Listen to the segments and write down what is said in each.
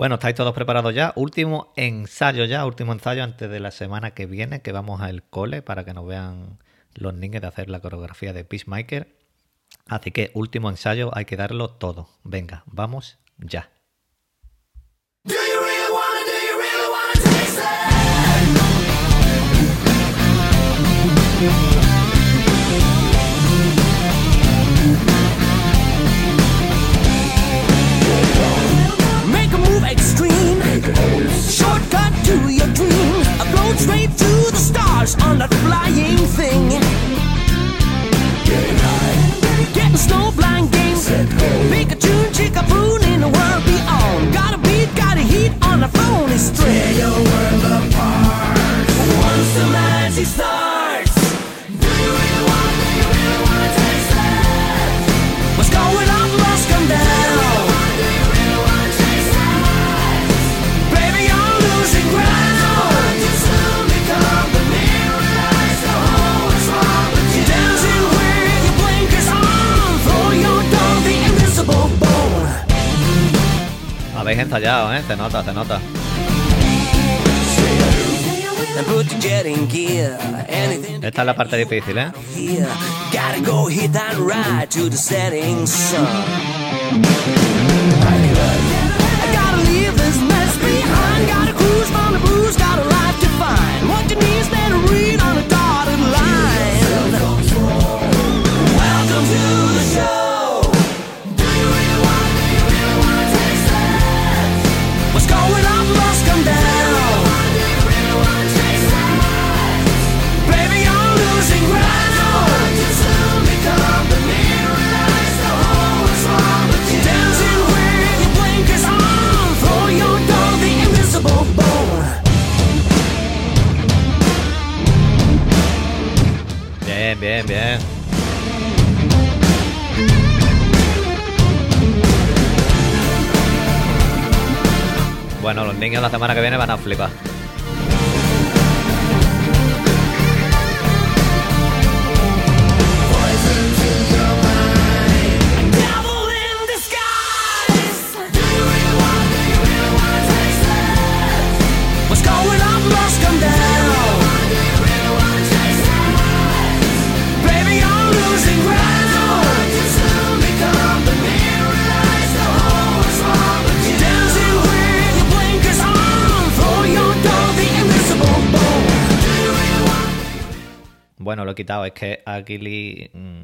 Bueno, ¿estáis todos preparados ya? Último ensayo ya, último ensayo antes de la semana que viene, que vamos al cole para que nos vean los niños de hacer la coreografía de Peacemaker. Así que último ensayo, hay que darlo todo. Venga, vamos ya. To your dream. Float straight to the stars on that flying thing. Getting high. Getting snow blind game. Make a tune, chick a prune in the world beyond. Got a beat, got a heat on the phone. It's Tear your world apart. Once the magic Ensayado, ¿eh? Se nota, se nota. Esta es la parte difícil, ¿eh? Niños la semana que viene van a flipar. Quitado. Es que Aguili mm,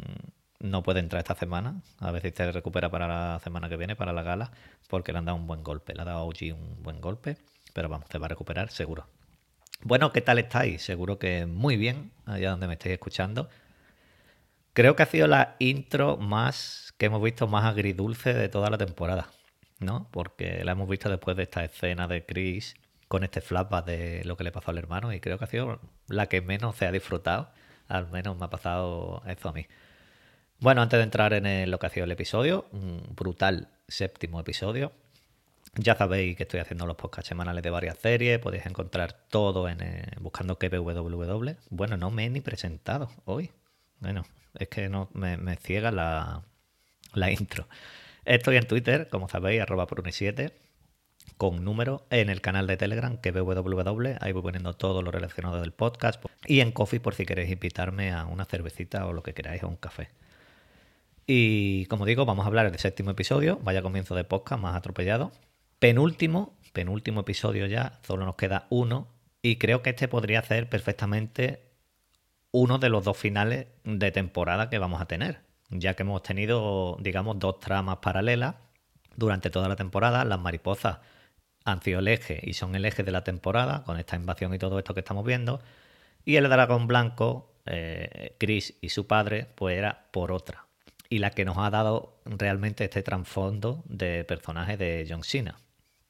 no puede entrar esta semana. A ver si se recupera para la semana que viene, para la gala, porque le han dado un buen golpe. Le ha dado a OG un buen golpe. Pero vamos, se va a recuperar seguro. Bueno, ¿qué tal estáis? Seguro que muy bien, allá donde me estéis escuchando. Creo que ha sido la intro más que hemos visto más agridulce de toda la temporada, ¿no? Porque la hemos visto después de esta escena de Chris con este flashback de lo que le pasó al hermano y creo que ha sido la que menos se ha disfrutado. Al menos me ha pasado eso a mí. Bueno, antes de entrar en lo que ha sido el episodio, un brutal séptimo episodio. Ya sabéis que estoy haciendo los podcasts semanales de varias series. Podéis encontrar todo en eh, buscando KPWW. Bueno, no me he ni presentado hoy. Bueno, es que no me, me ciega la, la intro. Estoy en Twitter, como sabéis, arroba pruni7 con número en el canal de Telegram que www. Ahí voy poniendo todo lo relacionado del podcast. Y en Coffee por si queréis invitarme a una cervecita o lo que queráis, o un café. Y como digo, vamos a hablar del séptimo episodio. Vaya comienzo de podcast más atropellado. Penúltimo, penúltimo episodio ya. Solo nos queda uno. Y creo que este podría ser perfectamente uno de los dos finales de temporada que vamos a tener. Ya que hemos tenido, digamos, dos tramas paralelas durante toda la temporada. Las mariposas han sido el eje y son el eje de la temporada, con esta invasión y todo esto que estamos viendo. Y el dragón blanco, eh, Chris y su padre, pues era por otra. Y la que nos ha dado realmente este trasfondo de personaje de John Cena.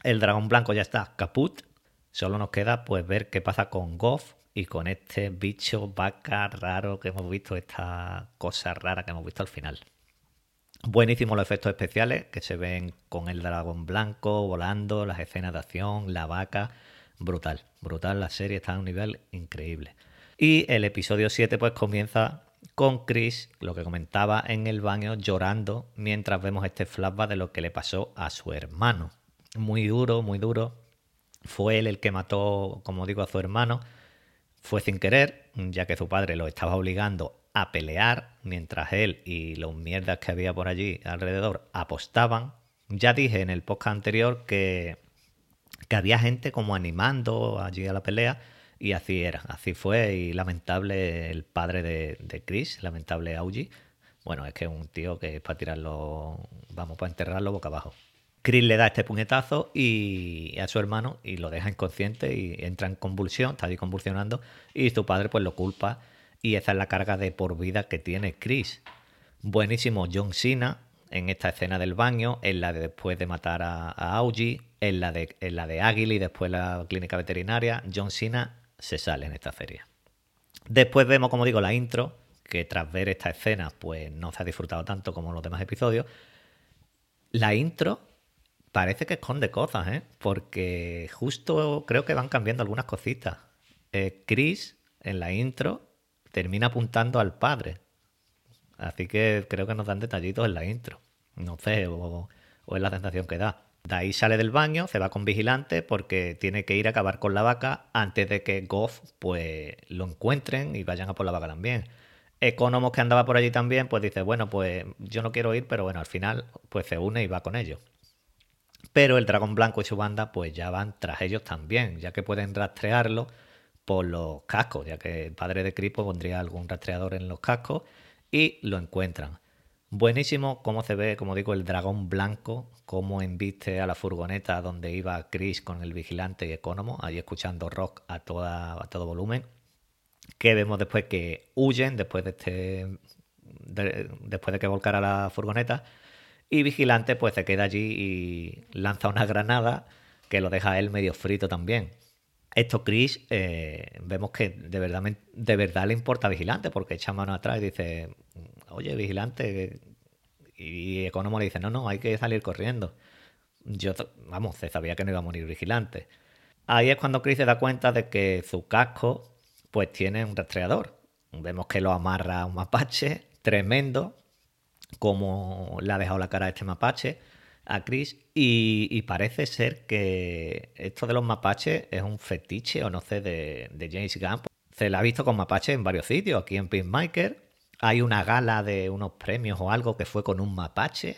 El dragón blanco ya está caput. Solo nos queda pues ver qué pasa con Goff y con este bicho vaca raro que hemos visto, esta cosa rara que hemos visto al final. Buenísimos los efectos especiales que se ven con el dragón blanco volando, las escenas de acción, la vaca. Brutal, brutal. La serie está a un nivel increíble. Y el episodio 7 pues comienza con Chris, lo que comentaba en el baño, llorando mientras vemos este flashback de lo que le pasó a su hermano. muy duro, muy duro. Fue él el que mató, como digo, a su hermano. Fue sin querer, ya que su padre lo estaba obligando a pelear, mientras él y los mierdas que había por allí alrededor apostaban. Ya dije en el podcast anterior que, que había gente como animando allí a la pelea y así era, así fue y lamentable el padre de, de Chris, lamentable Augie. Bueno, es que es un tío que es para tirarlo, vamos, para enterrarlo boca abajo. Chris le da este puñetazo y a su hermano y lo deja inconsciente y entra en convulsión, está ahí convulsionando y su padre pues lo culpa y esa es la carga de por vida que tiene Chris. Buenísimo John Cena en esta escena del baño, en la de después de matar a, a Augie, en la de, en la de Águila y después la clínica veterinaria, John Cena se sale en esta feria. Después vemos, como digo, la intro, que tras ver esta escena pues no se ha disfrutado tanto como los demás episodios. La intro parece que esconde cosas, ¿eh? Porque justo creo que van cambiando algunas cositas. Eh, Chris, en la intro, termina apuntando al padre. Así que creo que nos dan detallitos en la intro. No sé, o, o es la sensación que da. De ahí sale del baño, se va con vigilante porque tiene que ir a acabar con la vaca antes de que Goff pues lo encuentren y vayan a por la vaca también. Economos que andaba por allí también, pues dice, bueno, pues yo no quiero ir, pero bueno, al final pues se une y va con ellos. Pero el dragón blanco y su banda pues ya van tras ellos también, ya que pueden rastrearlo por los cascos, ya que el padre de Cripo pondría algún rastreador en los cascos y lo encuentran. Buenísimo cómo se ve, como digo, el dragón blanco, cómo embiste a la furgoneta donde iba Chris con el vigilante y Economo, ahí escuchando rock a, toda, a todo volumen. Que vemos después que huyen después de este. de- después de que volcara la furgoneta. Y Vigilante pues se queda allí y lanza una granada que lo deja a él medio frito también. Esto Chris eh, vemos que de verdad, de verdad le importa a Vigilante porque echa mano atrás y dice, oye Vigilante, y Economo le dice, no, no, hay que salir corriendo. Yo, vamos, se sabía que no iba a morir Vigilante. Ahí es cuando Chris se da cuenta de que su casco pues tiene un rastreador. Vemos que lo amarra a un mapache tremendo, como le ha dejado la cara a este mapache, a Chris, y, parece ser que esto de los mapaches es un fetiche, o no sé, de, de James Gunn. Se la ha visto con mapaches en varios sitios, aquí en Pinmaker. Hay una gala de unos premios o algo que fue con un mapache.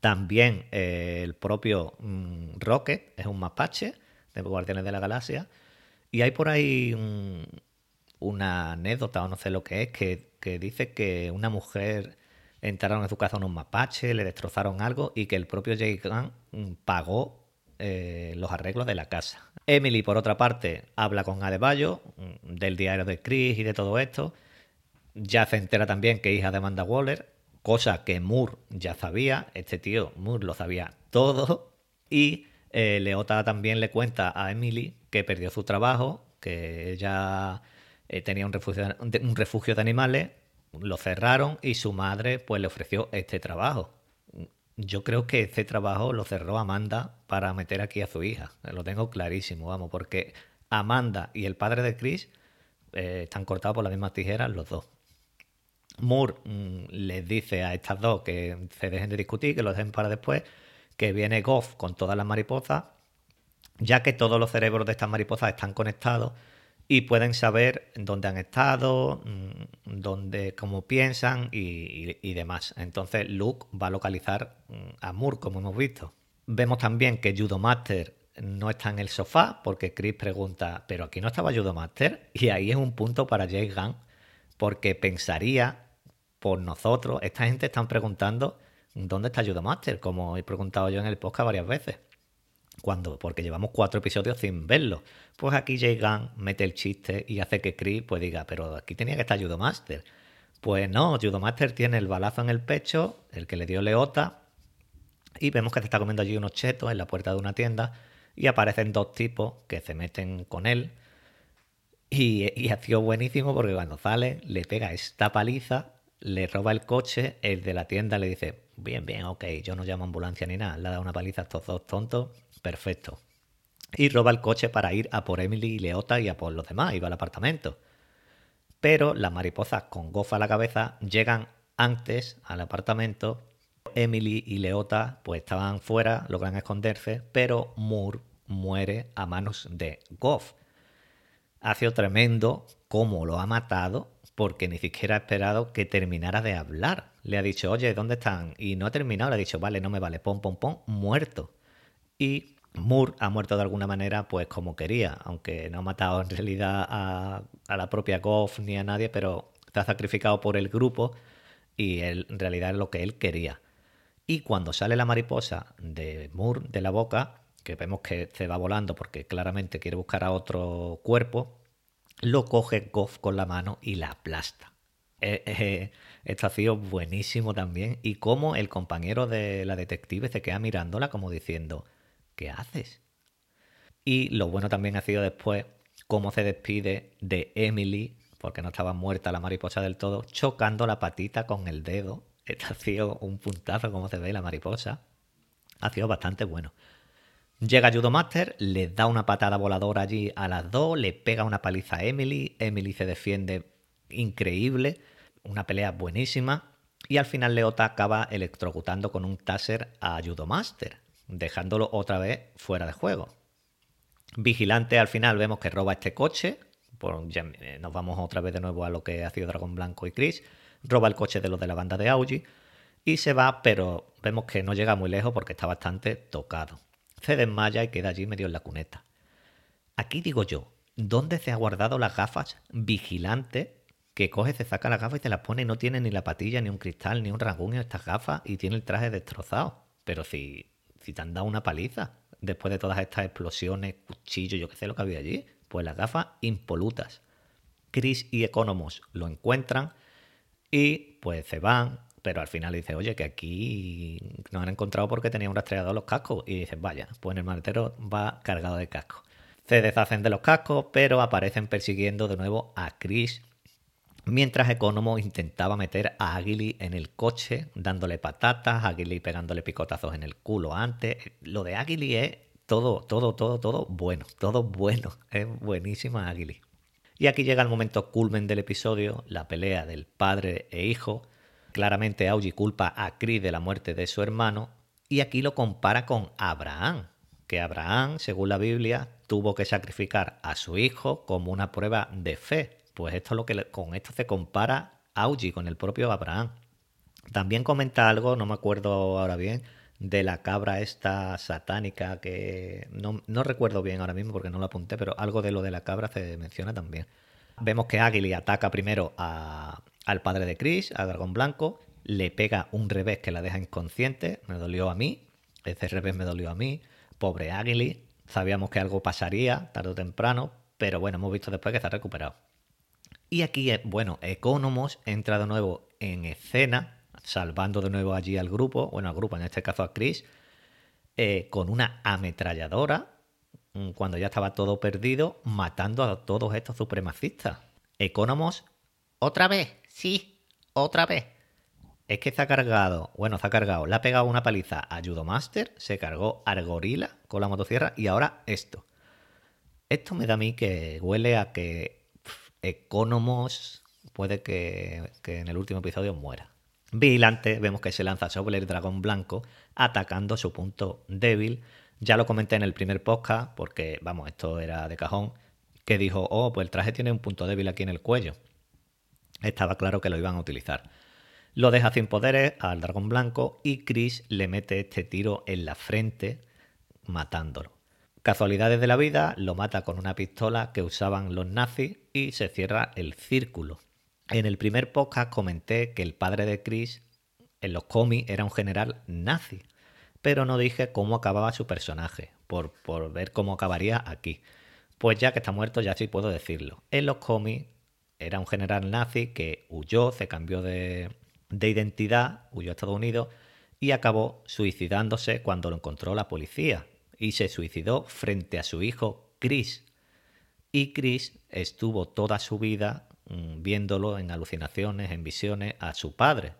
También eh, el propio mm, Rocket es un mapache de Guardianes de la Galaxia. Y hay por ahí un- una anécdota o no sé lo que es, que, que dice que una mujer entraron en su casa unos mapaches, le destrozaron algo y que el propio Jay Gunn mm, pagó eh, los arreglos de la casa. Emily, por otra parte, habla con Adebayo mm, del diario de Chris y de todo esto. Ya se entera también que hija de Amanda Waller, cosa que Moore ya sabía. Este tío, Moore, lo sabía todo. Y eh, Leota también le cuenta a Emily que perdió su trabajo, que ella eh, tenía un refugio de animales, lo cerraron y su madre pues le ofreció este trabajo. Yo creo que este trabajo lo cerró Amanda para meter aquí a su hija. Lo tengo clarísimo, vamos, porque Amanda y el padre de Chris eh, están cortados por las mismas tijeras los dos. Moore mm, les dice a estas dos que se dejen de discutir, que lo dejen para después, que viene Goff con todas las mariposas, ya que todos los cerebros de estas mariposas están conectados y pueden saber dónde han estado, mm, dónde, cómo piensan y, demás. Entonces Luke va a localizar mm, a Moore, como hemos visto. Vemos también que Judo Master no está en el sofá porque Chris pregunta, pero aquí no estaba Judo Master y ahí es un punto para Jay Gunn porque pensaría por nosotros, esta gente están preguntando dónde está Judo Master, como he preguntado yo en el podcast varias veces. Cuando, porque llevamos cuatro episodios sin verlo. Pues aquí Jay Gunn mete el chiste y hace que Chris pues diga, pero aquí tenía que estar Judo Master. Pues no, Judo Master tiene el balazo en el pecho, el que le dio Leota, y vemos que se está comiendo allí unos chetos en la puerta de una tienda y aparecen dos tipos que se meten con él. Y, y ha sido buenísimo porque cuando sale le pega esta paliza, le roba el coche, el de la tienda le dice, bien, bien, ok, yo no llamo ambulancia ni nada, le ha dado una paliza a estos dos tontos, perfecto. Y roba el coche para ir a por Emily y Leota y a por los demás, iba al apartamento. Pero las mariposas con gofa a la cabeza llegan antes al apartamento Emily y Leota pues estaban fuera, logran esconderse, pero Moore muere a manos de Goff. Ha sido tremendo cómo lo ha matado porque ni siquiera ha esperado que terminara de hablar. Le ha dicho, oye, ¿dónde están? Y no ha terminado, le ha dicho, vale, no me vale, pom, pom, pom, muerto. Y Moore ha muerto de alguna manera, pues como quería, aunque no ha matado en realidad a, la propia Goff ni a nadie, pero ha sacrificado por el grupo y él, en realidad es lo que él quería. Y cuando sale la mariposa de Moore de la boca, que vemos que se va volando porque claramente quiere buscar a otro cuerpo, lo coge Goff con la mano y la aplasta. Eh, eh, sido buenísimo también. Y como el compañero de la detective se queda mirándola como diciendo, ¿qué haces? Y lo bueno también ha sido después cómo se despide de Emily, porque no estaba muerta la mariposa del todo, chocando la patita con el dedo. Esto ha sido un puntazo como se ve la mariposa. Ha sido bastante bueno. Llega Judo Master, le da una patada voladora allí a las dos, le pega una paliza a Emily, Emily se defiende increíble, una pelea buenísima, y al final Leota acaba electrocutando con un taser a Judo Master, dejándolo otra vez fuera de juego. Vigilante al final vemos que roba este coche, por, eh, nos vamos otra vez de nuevo a lo que ha sido Dragón Blanco y Chris, roba el coche de los de la banda de Augie y se va, pero vemos que no llega muy lejos porque está bastante tocado. Se desmaya y queda allí medio en la cuneta. Aquí digo yo, ¿dónde se ha guardado las gafas vigilante que coge, se saca las gafas y te las pone y no tiene ni la patilla, ni un cristal, ni un rasguño estas gafas y tiene el traje destrozado? Pero si, si te han dado una paliza después de todas estas explosiones, cuchillos, yo qué sé lo que había allí, pues las gafas impolutas. Chris y Economos lo encuentran y pues se van, pero al final dice, oye, que aquí nos han encontrado porque tenía un rastreador los cascos. Y dicen, vaya, pues el maletero va cargado de cascos. Se deshacen de los cascos, pero aparecen persiguiendo de nuevo a Chris. Mientras Economo intentaba meter a Aguili en el coche, dándole patatas, Aguili pegándole picotazos en el culo antes. Lo de Aguili es todo, todo, todo, todo bueno, todo bueno. Es buenísima Aguili. Y aquí llega el momento culmen del episodio, la pelea del padre e hijo. Claramente Augie culpa a Chris de la muerte de su hermano y aquí lo compara con Abraham, que Abraham, según la Biblia, tuvo que sacrificar a su hijo como una prueba de fe. Pues esto es lo que con esto se compara Augie con el propio Abraham. También comenta algo, no me acuerdo ahora bien, de la cabra esta satánica que no, recuerdo bien ahora mismo porque no lo apunté, pero algo de lo de la cabra se menciona también. Vemos que Aguili ataca primero al padre de Chris, a Dragón Blanco, le pega un revés que la deja inconsciente, me dolió a mí, ese revés me dolió a mí, pobre Aguili, sabíamos que algo pasaría tarde o temprano, pero bueno, hemos visto después que se ha recuperado. Y aquí, eh, bueno, Economos entra de nuevo en escena, salvando de nuevo allí al grupo, bueno, al grupo, en este caso a Chris, eh, con una ametralladora, mm, cuando ya estaba todo perdido, matando a todos estos supremacistas. Economos, otra vez, sí, otra vez. Es que se ha cargado, bueno, se ha cargado, le ha pegado una paliza a Judomaster, se cargó al gorila con la motosierra y ahora esto. Esto me da a mí que huele a que Economos puede que, que en el último episodio muera. Vigilante, vemos que se lanza sobre el dragón blanco, atacando su punto débil. Ya lo comenté en el primer podcast, porque, vamos, esto era de cajón, que dijo, oh, pues el traje tiene un punto débil aquí en el cuello. Estaba claro que lo iban a utilizar. Lo deja sin poderes al dragón blanco y Chris le mete este tiro en la frente, matándolo. Casualidades de la vida, lo mata con una pistola que usaban los nazis y se cierra el círculo. En el primer podcast comenté que el padre de Chris en los cómics era un general nazi, pero no dije cómo acababa su personaje, por, por ver cómo acabaría aquí. Pues ya que está muerto ya sí puedo decirlo. En los cómics era un general nazi que huyó, se cambió de, de identidad, huyó a Estados Unidos y acabó suicidándose cuando lo encontró la policía. Y se suicidó frente a su hijo Chris. Y Chris estuvo toda su vida mm, viéndolo en alucinaciones, en visiones a su padre.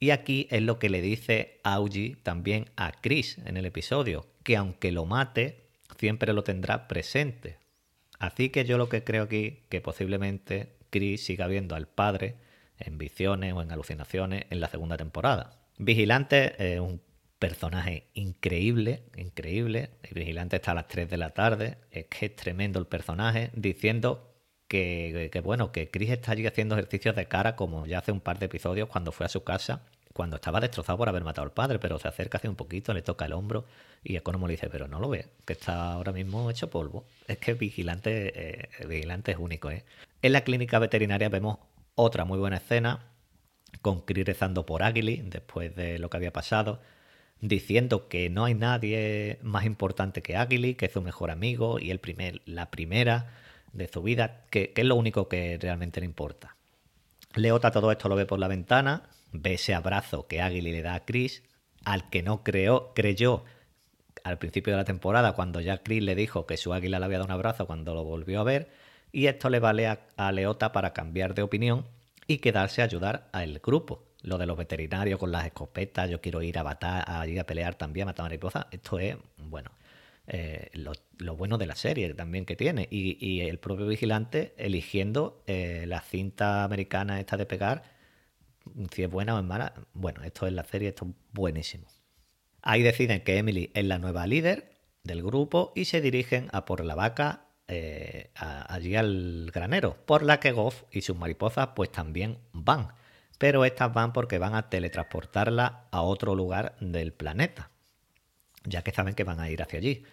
Y aquí es lo que le dice Augie también a Chris en el episodio, que aunque lo mate, siempre lo tendrá presente. Así que yo lo que creo aquí, que posiblemente Chris siga viendo al padre en visiones o en alucinaciones en la segunda temporada. Vigilante es un personaje increíble, increíble. El Vigilante está a las 3 de la tarde. Es que es tremendo el personaje, diciendo que, bueno, que Chris está allí haciendo ejercicios de cara como ya hace un par de episodios cuando fue a su casa, cuando estaba destrozado por haber matado al padre, pero se acerca hace un poquito, le toca el hombro y Economo le dice, pero no lo ve, que está ahora mismo hecho polvo. Es que Vigilante, eh, Vigilante es único, ¿eh? En la clínica veterinaria vemos otra muy buena escena con Chris rezando por Aguili después de lo que había pasado, diciendo que no hay nadie más importante que Aguili, que es su mejor amigo y el primer, la primera de su vida, que, es lo único que realmente le importa. Leota todo esto lo ve por la ventana, ve ese abrazo que Aguili le da a Chris, al que no creó, creyó al principio de la temporada, cuando ya Chris le dijo que su águila le había dado un abrazo cuando lo volvió a ver, y esto le vale a, a Leota para cambiar de opinión y quedarse a ayudar al grupo. Lo de los veterinarios con las escopetas, yo quiero ir a matar, a ir a pelear también, a matar mariposas, esto es, bueno, eh, lo, bueno de la serie también que tiene. Y, y el propio vigilante eligiendo eh, la cinta americana esta de pegar, si es buena o es mala. Bueno, esto es la serie, esto es buenísimo. Ahí deciden que Emily es la nueva líder del grupo y se dirigen a por la vaca eh, a, allí al granero, por la que Goff y sus mariposas pues también van. Pero estas van porque van a teletransportarla a otro lugar del planeta, ya que saben que van a ir hacia allí.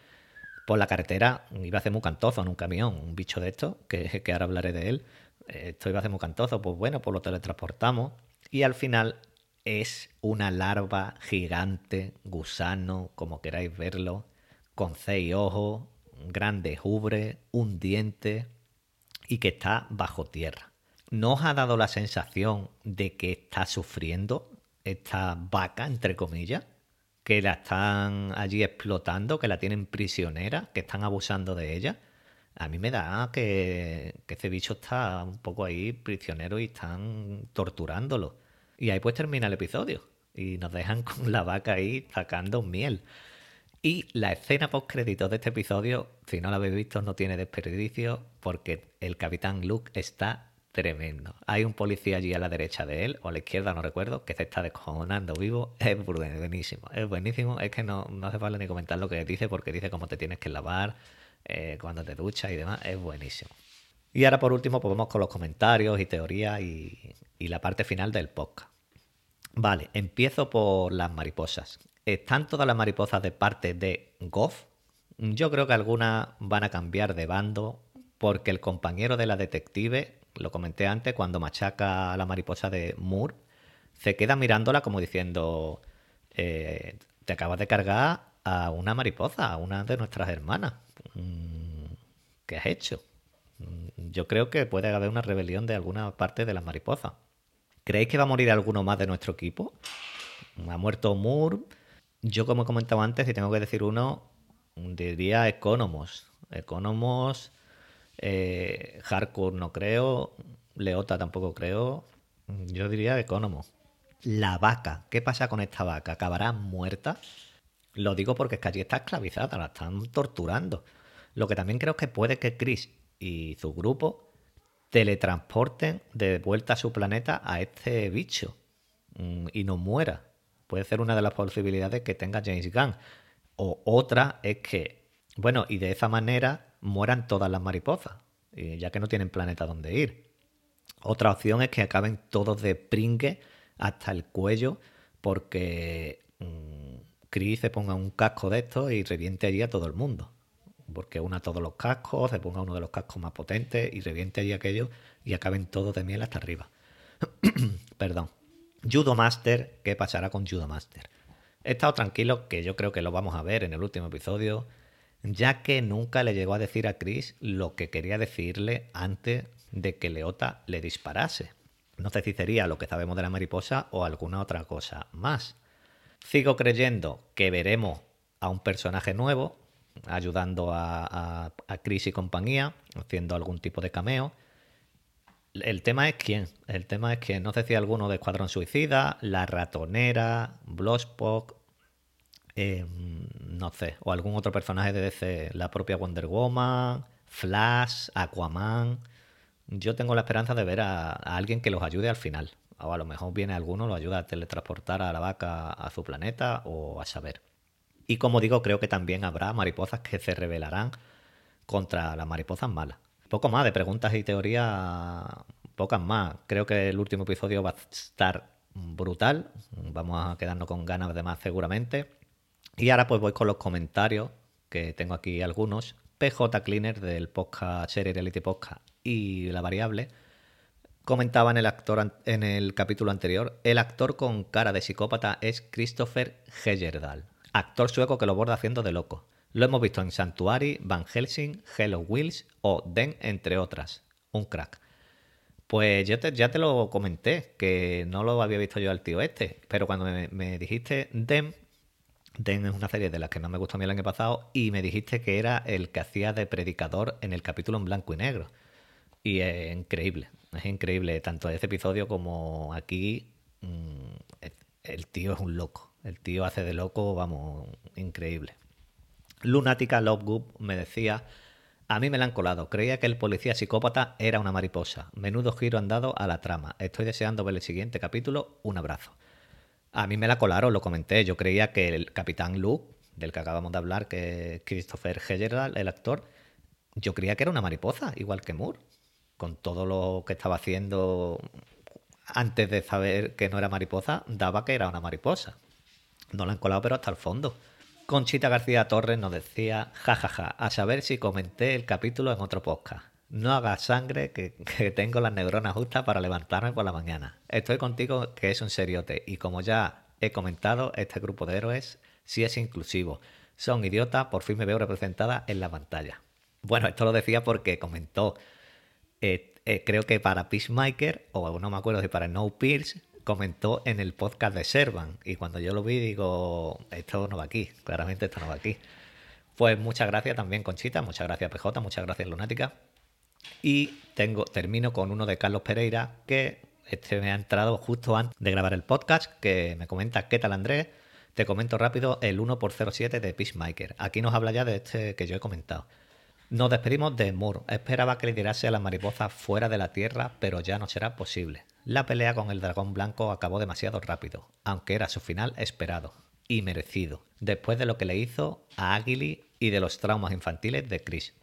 Por la carretera iba a ser muy cantozo en un camión, un bicho de esto, que, que ahora hablaré de él. Esto iba a ser muy cantozo, pues bueno, pues lo teletransportamos y al final es una larva gigante, gusano, como queráis verlo, con seis ojos, grande ubre, un diente y que está bajo tierra. ¿No ha dado la sensación de que está sufriendo esta vaca, entre comillas? Que la están allí explotando, que la tienen prisionera, que están abusando de ella. A mí me da que, que ese bicho está un poco ahí prisionero y están torturándolo. Y ahí pues termina el episodio. Y nos dejan con la vaca ahí sacando miel. Y la escena post créditos de este episodio, si no la habéis visto, no tiene desperdicio porque el capitán Luke está tremendo. Hay un policía allí a la derecha de él, o a la izquierda, no recuerdo, que se está descojonando vivo. Es buenísimo, es buenísimo. Es que no, no hace falta ni comentar lo que dice porque dice cómo te tienes que lavar, eh, cuando te duchas y demás. Es buenísimo. Y ahora por último, pues vamos con los comentarios y teorías y, y la parte final del podcast. Vale, empiezo por las mariposas. ¿Están todas las mariposas de parte de Goff? Yo creo que algunas van a cambiar de bando porque el compañero de la detective, lo comenté antes, cuando machaca a la mariposa de Moore, se queda mirándola como diciendo, eh, te acabas de cargar a una mariposa, a una de nuestras hermanas. Mm, ¿Qué has hecho? Mm, yo creo que puede haber una rebelión de alguna parte de las mariposas. ¿Creéis que va a morir alguno más de nuestro equipo? Ha muerto Moore. Yo, como he comentado antes, si tengo que decir uno, diría Economos. Economos, eh, Hardcore no creo, Leota tampoco creo. Yo diría Economos. La vaca, ¿qué pasa con esta vaca? ¿Acabará muerta? Lo digo porque es que allí está esclavizada, la están torturando. Lo que también creo que puede que Chris y su grupo teletransporten de vuelta a su planeta a este bicho mm, y no muera. Puede ser una de las posibilidades que tenga James Gunn. O otra es que, bueno, y de esa manera mueran todas las mariposas, ya que no tienen planeta donde ir. Otra opción es que acaben todos de pringue hasta el cuello porque Chris se ponga un casco de estos y reviente allí a todo el mundo porque una todos los cascos, se ponga uno de los cascos más potentes y reviente allí aquello y acaben todos de miel hasta arriba. Perdón. Judo Master, ¿qué pasará con Judo Master? He estado tranquilo que yo creo que lo vamos a ver en el último episodio, ya que nunca le llegó a decir a Chris lo que quería decirle antes de que Leota le disparase. No sé si sería lo que sabemos de la mariposa o alguna otra cosa más. Sigo creyendo que veremos a un personaje nuevo, ayudando a, Chris y compañía, haciendo algún tipo de cameo. El tema es quién. El tema es que no sé si alguno de Escuadrón Suicida, La Ratonera, Bloodspot, eh, no sé, o algún otro personaje de DC, la propia Wonder Woman, Flash, Aquaman. Yo tengo la esperanza de ver a, alguien que los ayude al final. O a lo mejor viene alguno, lo ayuda a teletransportar a la vaca a su planeta o a saber. Y como digo, creo que también habrá mariposas que se rebelarán contra las mariposas malas. Poco más de preguntas y teorías, pocas más. Creo que el último episodio va a estar brutal. Vamos a quedarnos con ganas de más seguramente. Y ahora pues voy con los comentarios, que tengo aquí algunos. PJ Cleaner del podcast Serie Reality Podcast y La Variable comentaba en el, actor, en el capítulo anterior, el actor con cara de psicópata es Christopher Heyerdahl, actor sueco que lo borda haciendo de loco. Lo hemos visto en Sanctuary, Van Helsing, Hello Wheels o Den, entre otras. Un crack. Pues yo ya te lo comenté, que no lo había visto yo al tío este, pero cuando me, me dijiste Den, Den es una serie de las que no me gustó a mí el año pasado y me dijiste que era el que hacía de predicador en el capítulo en blanco y negro. Y es increíble, es increíble, tanto ese episodio como aquí. Mm, el tío es un loco, el tío hace de loco, vamos, increíble. Lunática Lovegood me decía, a mí me la han colado, creía que el policía psicópata era una mariposa. Menudo giro han dado a la trama. Estoy deseando ver el siguiente capítulo. Un abrazo. A mí me la colaron, lo comenté. Yo creía que el capitán Luke, del que acabamos de hablar, que Christopher Heyerdahl, el actor, yo creía que era una mariposa, igual que Moore, con todo lo que estaba haciendo antes de saber que no era mariposa, daba que era una mariposa. No la han colado, pero hasta el fondo. Conchita García Torres nos decía, jajaja, a saber si comenté el capítulo en otro podcast. No hagas sangre, que, tengo las neuronas justas para levantarme por la mañana. Estoy contigo, que es un seriote. Y como ya he comentado, este grupo de héroes sí es inclusivo. Son idiotas, por fin me veo representada en la pantalla. Bueno, esto lo decía porque comentó, eh, eh, creo que para Peacemaker, o no me acuerdo si para No Pierce, comentó en el podcast de Servan. Y cuando yo lo vi, digo, esto no va aquí, claramente esto no va aquí. Pues muchas gracias también, Conchita, muchas gracias, PJ, muchas gracias, Lunática. Y tengo, termino con uno de Carlos Pereira, que este me ha entrado justo antes de grabar el podcast, que me comenta, ¿qué tal Andrés? Te comento rápido el 1x07 de Peacemaker. Aquí nos habla ya de este que yo he comentado. Nos despedimos de Moore. Esperaba que liderase a la mariposa fuera de la Tierra, pero ya no será posible. La pelea con el dragón blanco acabó demasiado rápido, aunque era su final esperado y merecido, después de lo que le hizo a Aguili y de los traumas infantiles de Chris.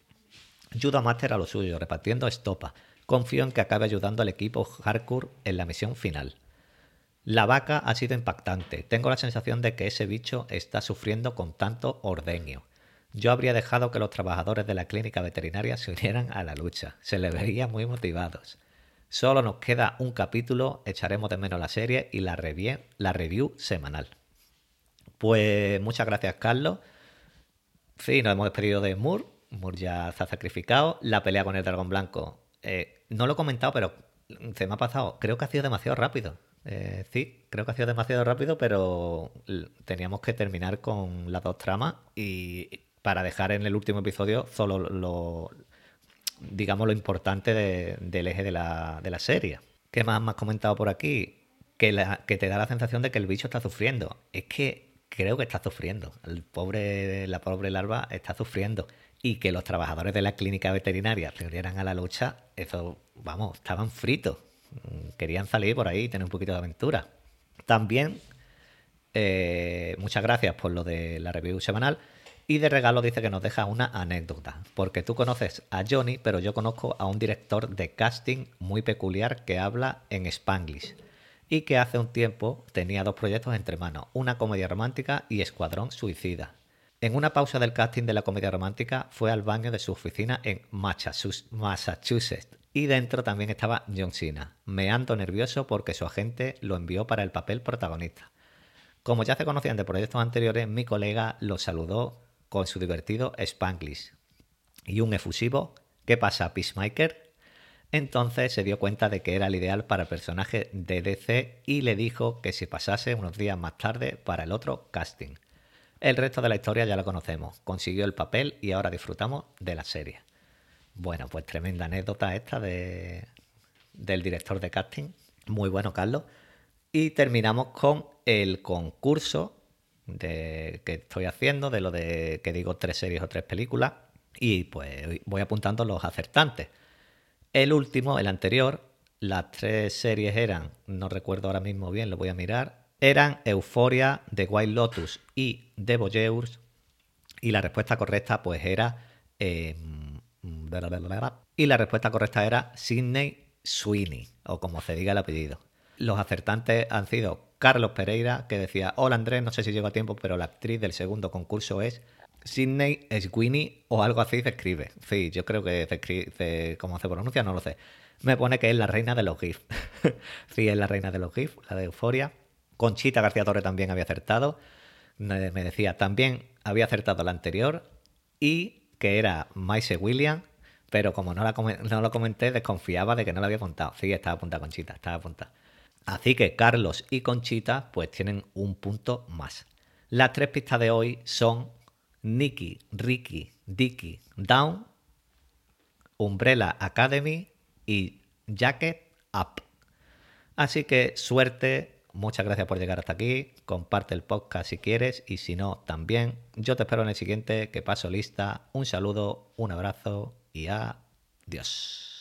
Judo Master a lo suyo, repartiendo estopa. Confío en que acabe ayudando al equipo hardcore en la misión final. La vaca ha sido impactante. Tengo la sensación de que ese bicho está sufriendo con tanto ordeño. Yo habría dejado que los trabajadores de la clínica veterinaria se unieran a la lucha. Se les veía muy motivados. Solo nos queda un capítulo, echaremos de menos la serie y la review, la review semanal. Pues muchas gracias, Carlos. Sí, nos hemos despedido de Moore. Moore ya se ha sacrificado. La pelea con el dragón blanco. Eh, no lo he comentado, pero se me ha pasado. Creo que ha sido demasiado rápido. Eh, sí, creo que ha sido demasiado rápido, pero teníamos que terminar con las dos tramas y para dejar en el último episodio solo lo, digamos, lo importante de, del eje de la, de la, serie. ¿Qué más me has comentado por aquí? Que, la, que te da la sensación de que el bicho está sufriendo. Es que creo que está sufriendo. El pobre, la pobre larva está sufriendo. Y que los trabajadores de la clínica veterinaria se unieran a la lucha, eso, vamos, estaban fritos. Querían salir por ahí y tener un poquito de aventura. También, eh, muchas gracias por lo de la review semanal. Y de regalo dice que nos deja una anécdota, porque tú conoces a Johnny, pero yo conozco a un director de casting muy peculiar que habla en spanglish y que hace un tiempo tenía dos proyectos entre manos, una comedia romántica y Escuadrón Suicida. En una pausa del casting de la comedia romántica fue al baño de su oficina en Massachusetts y dentro también estaba John Cena, meando nervioso porque su agente lo envió para el papel protagonista. Como ya se conocían de proyectos anteriores, mi colega lo saludó con su divertido Spanglish y un efusivo ¿Qué pasa, Peacemaker? Entonces se dio cuenta de que era el ideal para el personaje de DC y le dijo que si pasase unos días más tarde para el otro casting. El resto de la historia ya lo conocemos. Consiguió el papel y ahora disfrutamos de la serie. Bueno, pues tremenda anécdota esta de, del director de casting. Muy bueno, Carlos. Y terminamos con el concurso de, que estoy haciendo, de lo de que digo tres series o tres películas, y pues voy apuntando los acertantes. El último, el anterior, las tres series eran, no recuerdo ahora mismo bien, lo voy a mirar, eran Euphoria, The Wild Lotus y The Voyeurs. Y la respuesta correcta pues era... eh, y la respuesta correcta era Sidney Sweeney, o como se diga el apellido. Los acertantes han sido Carlos Pereira, que decía, hola Andrés, no sé si llego a tiempo, pero la actriz del segundo concurso es Sidney Sweeney o algo así se escribe. Sí, yo creo que se escribe, se- como se pronuncia, no lo sé. Me pone que es la reina de los GIF. sí, es la reina de los GIF, la de Euforia. Conchita García Torre también había acertado. Me decía, también había acertado la anterior y que era Maise William, pero como no, la no lo comenté, desconfiaba de que no lo había apuntado. Sí, estaba apuntada Conchita, estaba apuntada. Así que Carlos y Conchita pues tienen un punto más. Las tres pistas de hoy son Nicky, Ricky, Dicky, Down, Umbrella Academy y Jacket Up. Así que suerte, muchas gracias por llegar hasta aquí, comparte el podcast si quieres y si no también. Yo te espero en el siguiente, que paso lista. Un saludo, un abrazo y adiós.